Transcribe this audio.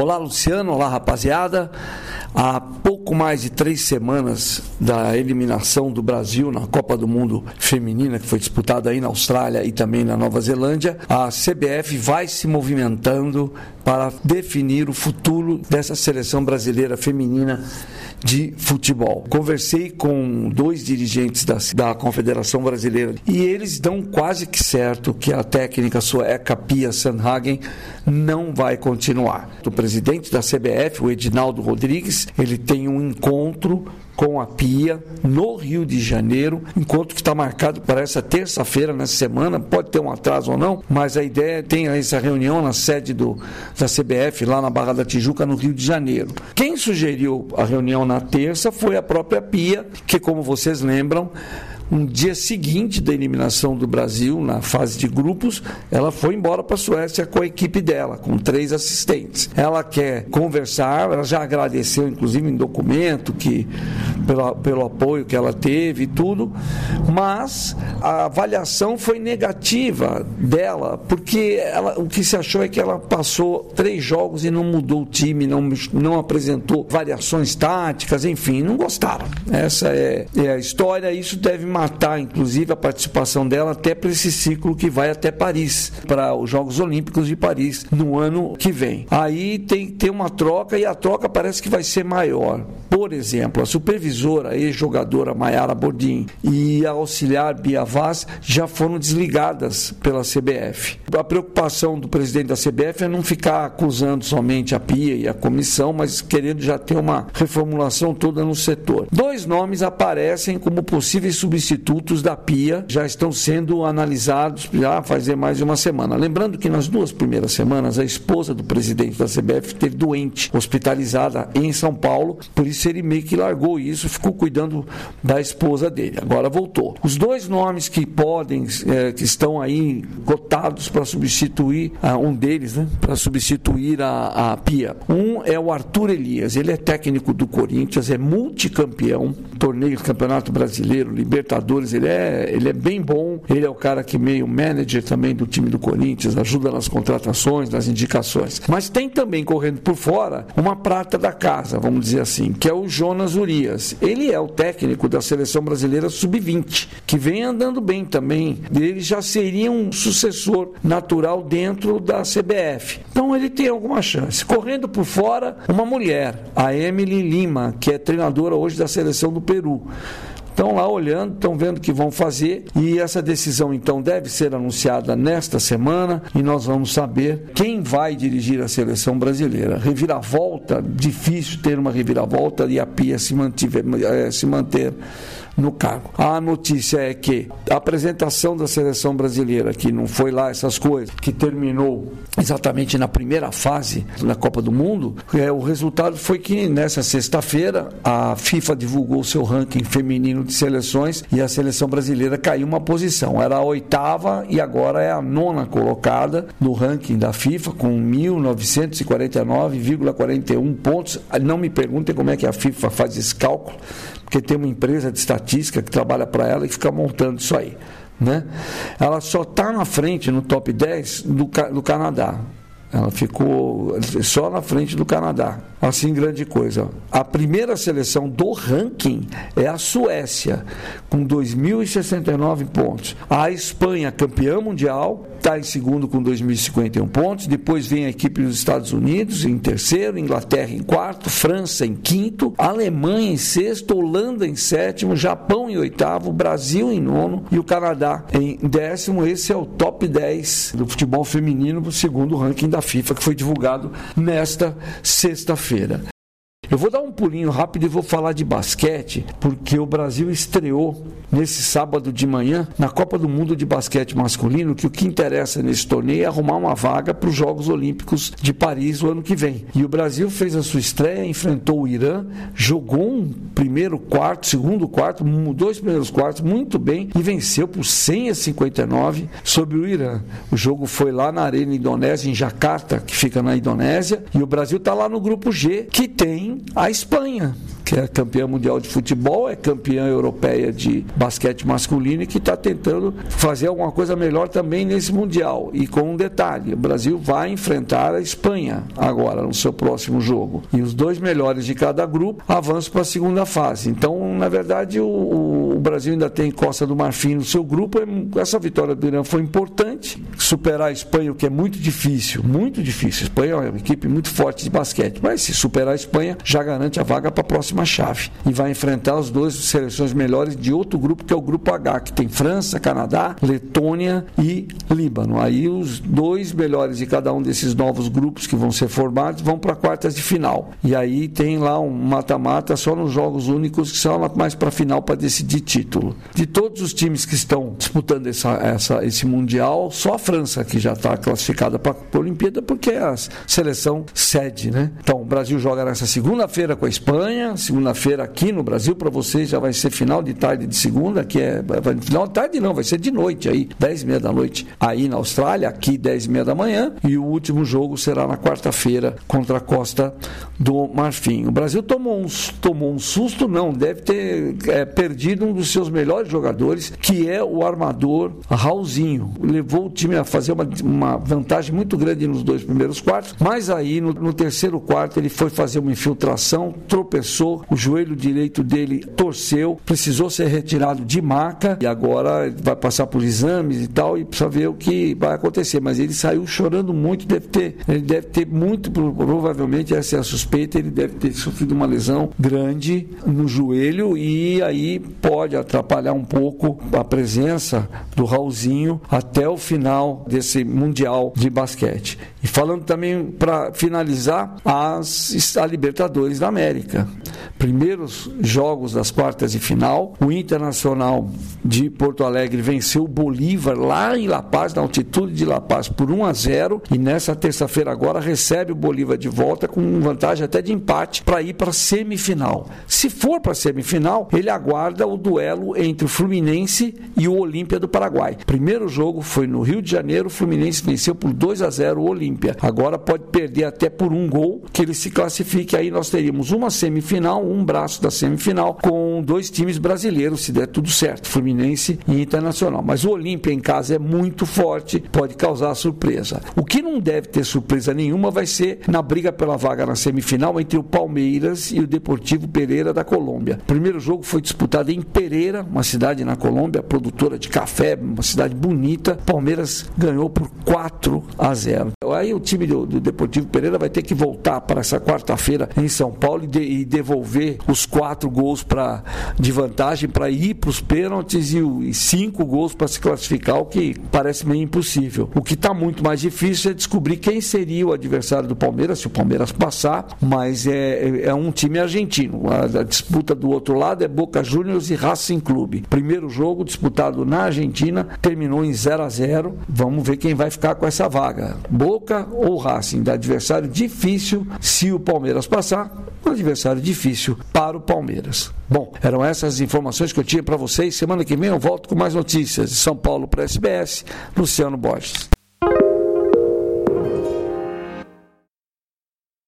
Olá, Luciano. Olá, rapaziada. Há pouco mais de três semanas da eliminação do Brasil na Copa do Mundo Feminina, que foi disputada aí na Austrália e também na Nova Zelândia, a CBF vai se movimentando para definir o futuro dessa seleção brasileira feminina de futebol. Conversei com dois dirigentes da, da Confederação Brasileira e eles dão quase que certo que a técnica sueca Pia Sandhagen não vai continuar. O presidente da CBF, o Edinaldo Rodrigues, ele tem um encontro com a Pia no Rio de Janeiro, encontro que está marcado para essa terça-feira, nessa semana, pode ter um atraso ou não, mas a ideia é tem essa reunião na sede do, da CBF, lá na Barra da Tijuca, no Rio de Janeiro. Quem sugeriu a reunião na terça foi a própria Pia, que, como vocês lembram, um dia seguinte da eliminação do Brasil, na fase de grupos, ela foi embora para a Suécia com a equipe dela, com três assistentes. Ela quer conversar, ela já agradeceu, inclusive, em documento, que pelo, pelo apoio que ela teve e tudo, mas a avaliação foi negativa dela, porque ela, o que se achou é que ela passou três jogos e não mudou o time, não, não apresentou variações táticas, enfim, não gostaram. Essa é, é a história, isso deve matar, inclusive, a participação dela até para esse ciclo que vai até Paris, para os Jogos Olímpicos de Paris, no ano que vem. Aí tem que ter uma troca e a troca parece que vai ser maior. Por exemplo, a supervisora e jogadora Mayara Bordim e a auxiliar Bia Vaz já foram desligadas pela CBF. A preocupação do presidente da CBF é não ficar acusando somente a PIA e a comissão, mas querendo já ter uma reformulação toda no setor. Dois nomes aparecem como possíveis substitutos da PIA já estão sendo analisados já fazer mais de uma semana. Lembrando que nas duas primeiras semanas a esposa do presidente da CBF esteve doente, hospitalizada em São Paulo, por isso ele meio que largou isso, ficou cuidando da esposa dele. Agora voltou. Os dois nomes que podem, é, que estão aí cotados para substituir, ah, um deles, né, para substituir a, a Pia. Um é o Arthur Elias, ele é técnico do Corinthians, é multicampeão, torneio Campeonato Brasileiro, Libertadores, ele é, ele é bem bom. Ele é o cara que meio manager também do time do Corinthians, ajuda nas contratações, nas indicações. Mas tem também correndo por fora uma prata da casa, vamos dizer assim, que é o Jonas Urias. Ele é o técnico da seleção brasileira sub-20, que vem andando bem também. Ele já seria um sucessor natural dentro da CBF. Então ele tem alguma chance. Correndo por fora, uma mulher, a Emily Lima, que é treinadora hoje da seleção do Peru estão lá olhando, estão vendo o que vão fazer e essa decisão então deve ser anunciada nesta semana e nós vamos saber quem vai dirigir a seleção brasileira. Reviravolta, difícil ter uma reviravolta e a Pia se, mantiver, eh, se manter no cargo. A notícia é que a apresentação da seleção brasileira, que não foi lá essas coisas, que terminou exatamente na primeira fase da Copa do Mundo, é, o resultado foi que nessa sexta-feira a FIFA divulgou seu ranking feminino de seleções e a seleção brasileira caiu uma posição. Era a oitava e agora é a nona colocada no ranking da FIFA com 1.949,41 pontos. Não me perguntem como é que a FIFA faz esse cálculo, porque tem uma empresa de estatística que trabalha para ela e fica montando isso aí. Né? Ela só está na frente no top 10 do, do Canadá. Ela ficou só na frente do Canadá. Assim, grande coisa. A primeira seleção do ranking é a Suécia, com 2.069 pontos. A Espanha, campeã mundial, está em segundo com 2.051 pontos. Depois vem a equipe dos Estados Unidos em terceiro, Inglaterra em quarto, França em quinto, Alemanha em sexto, Holanda em sétimo, Japão em oitavo, Brasil em nono e o Canadá em décimo. Esse é o top 10 do futebol feminino, segundo o ranking da da FIFA que foi divulgado nesta sexta-feira. Eu vou dar um pulinho rápido e vou falar de basquete, porque o Brasil estreou nesse sábado de manhã na Copa do Mundo de Basquete Masculino, que o que interessa nesse torneio é arrumar uma vaga para os Jogos Olímpicos de Paris o ano que vem. E o Brasil fez a sua estreia, enfrentou o Irã, jogou um primeiro quarto, segundo quarto, dois primeiros quartos muito bem e venceu por 100 a 59 sobre o Irã. O jogo foi lá na Arena Indonésia, em Jakarta, que fica na Indonésia, e o Brasil está lá no grupo G, que tem a Espanha, que é campeã mundial de futebol, é campeã europeia de basquete masculino e que está tentando fazer alguma coisa melhor também nesse mundial. E com um detalhe: o Brasil vai enfrentar a Espanha agora no seu próximo jogo. E os dois melhores de cada grupo avançam para a segunda fase. Então, na verdade, o, o Brasil ainda tem Costa do Marfim no seu grupo. Essa vitória do Irã foi importante. Superar a Espanha, o que é muito difícil, muito difícil. A Espanha é uma equipe muito forte de basquete, mas se superar a Espanha, já garante a vaga para a próxima chave. E vai enfrentar as duas seleções melhores de outro grupo, que é o grupo H, que tem França, Canadá, Letônia e Líbano. Aí os dois melhores de cada um desses novos grupos que vão ser formados vão para quartas de final. E aí tem lá um mata-mata só nos jogos únicos que são mais para final para decidir título. De todos os times que estão disputando essa, essa, esse Mundial, só a França que já está classificada para a Olimpíada, porque é a seleção sede, né? Então, o Brasil joga nessa segunda-feira com a Espanha, segunda-feira aqui no Brasil, para vocês já vai ser final de tarde de segunda, que é. Final de tarde não, vai ser de noite aí, 10 e meia da noite. Aí na Austrália, aqui 10 e meia da manhã, e o último jogo será na quarta-feira contra a Costa do Marfim. O Brasil tomou um, tomou um susto, não, deve ter é, perdido um dos seus melhores jogadores, que é o armador Raulzinho. Levou o time a fazer uma, uma vantagem muito grande nos dois primeiros quartos, mas aí no, no terceiro quarto ele foi fazer uma infiltração, tropeçou, o joelho direito dele torceu, precisou ser retirado de maca e agora vai passar por exames e tal e precisa ver o que vai acontecer. Mas ele saiu chorando muito, deve ter, ele deve ter muito, provavelmente essa é a suspeita, ele deve ter sofrido uma lesão grande no joelho e aí pode atrapalhar um pouco a presença do Raulzinho até o final desse Mundial de Basquete. E falando também para finalizar as, a Libertadores da América. Primeiros jogos das quartas de final, o Internacional de Porto Alegre venceu o Bolívar lá em La Paz, na altitude de La Paz, por 1 a 0 e nessa terça-feira agora recebe o Bolívar de volta com vantagem até de empate para ir para a semifinal. Se for para a semifinal, ele aguarda o duelo entre o Fluminense e o Olímpia do Paraguai. Primeiro jogo foi no Rio de Janeiro, o Fluminense venceu por 2 a 0 o Olímpia. Agora pode perder até por um gol que ele se classifique. Aí nós teríamos uma semifinal, um braço da semifinal, com dois times brasileiros, se der tudo certo, Fluminense e Internacional. Mas o Olímpia em casa é muito forte, pode causar surpresa. O que não deve ter surpresa nenhuma vai ser na briga pela vaga na semifinal entre o Palmeiras e o Deportivo Pereira da Colômbia. O primeiro jogo foi disputado em Pereira, uma cidade na Colômbia, produtora de café, uma cidade bonita. Palmeiras ganhou por 4 a 0. Aí o time do, do Deportivo Pereira vai ter que voltar para essa quarta-feira em São Paulo e, de, e, devolver os quatro gols pra, de vantagem para ir para os pênaltis e, e, cinco gols para se classificar, o que parece meio impossível. O que está muito mais difícil é descobrir quem seria o adversário do Palmeiras, se o Palmeiras passar, mas é, é um time argentino. A, a disputa do outro lado é Boca Juniors e Racing Clube. Primeiro jogo disputado na Argentina terminou em 0 a 0 Vamos ver quem vai ficar com essa vaga. Boca ou Racing, da adversário difícil se o Palmeiras passar, um adversário difícil para o Palmeiras. Bom, eram essas informações que eu tinha para vocês. Semana que vem eu volto com mais notícias de São Paulo para SBS, Luciano Borges.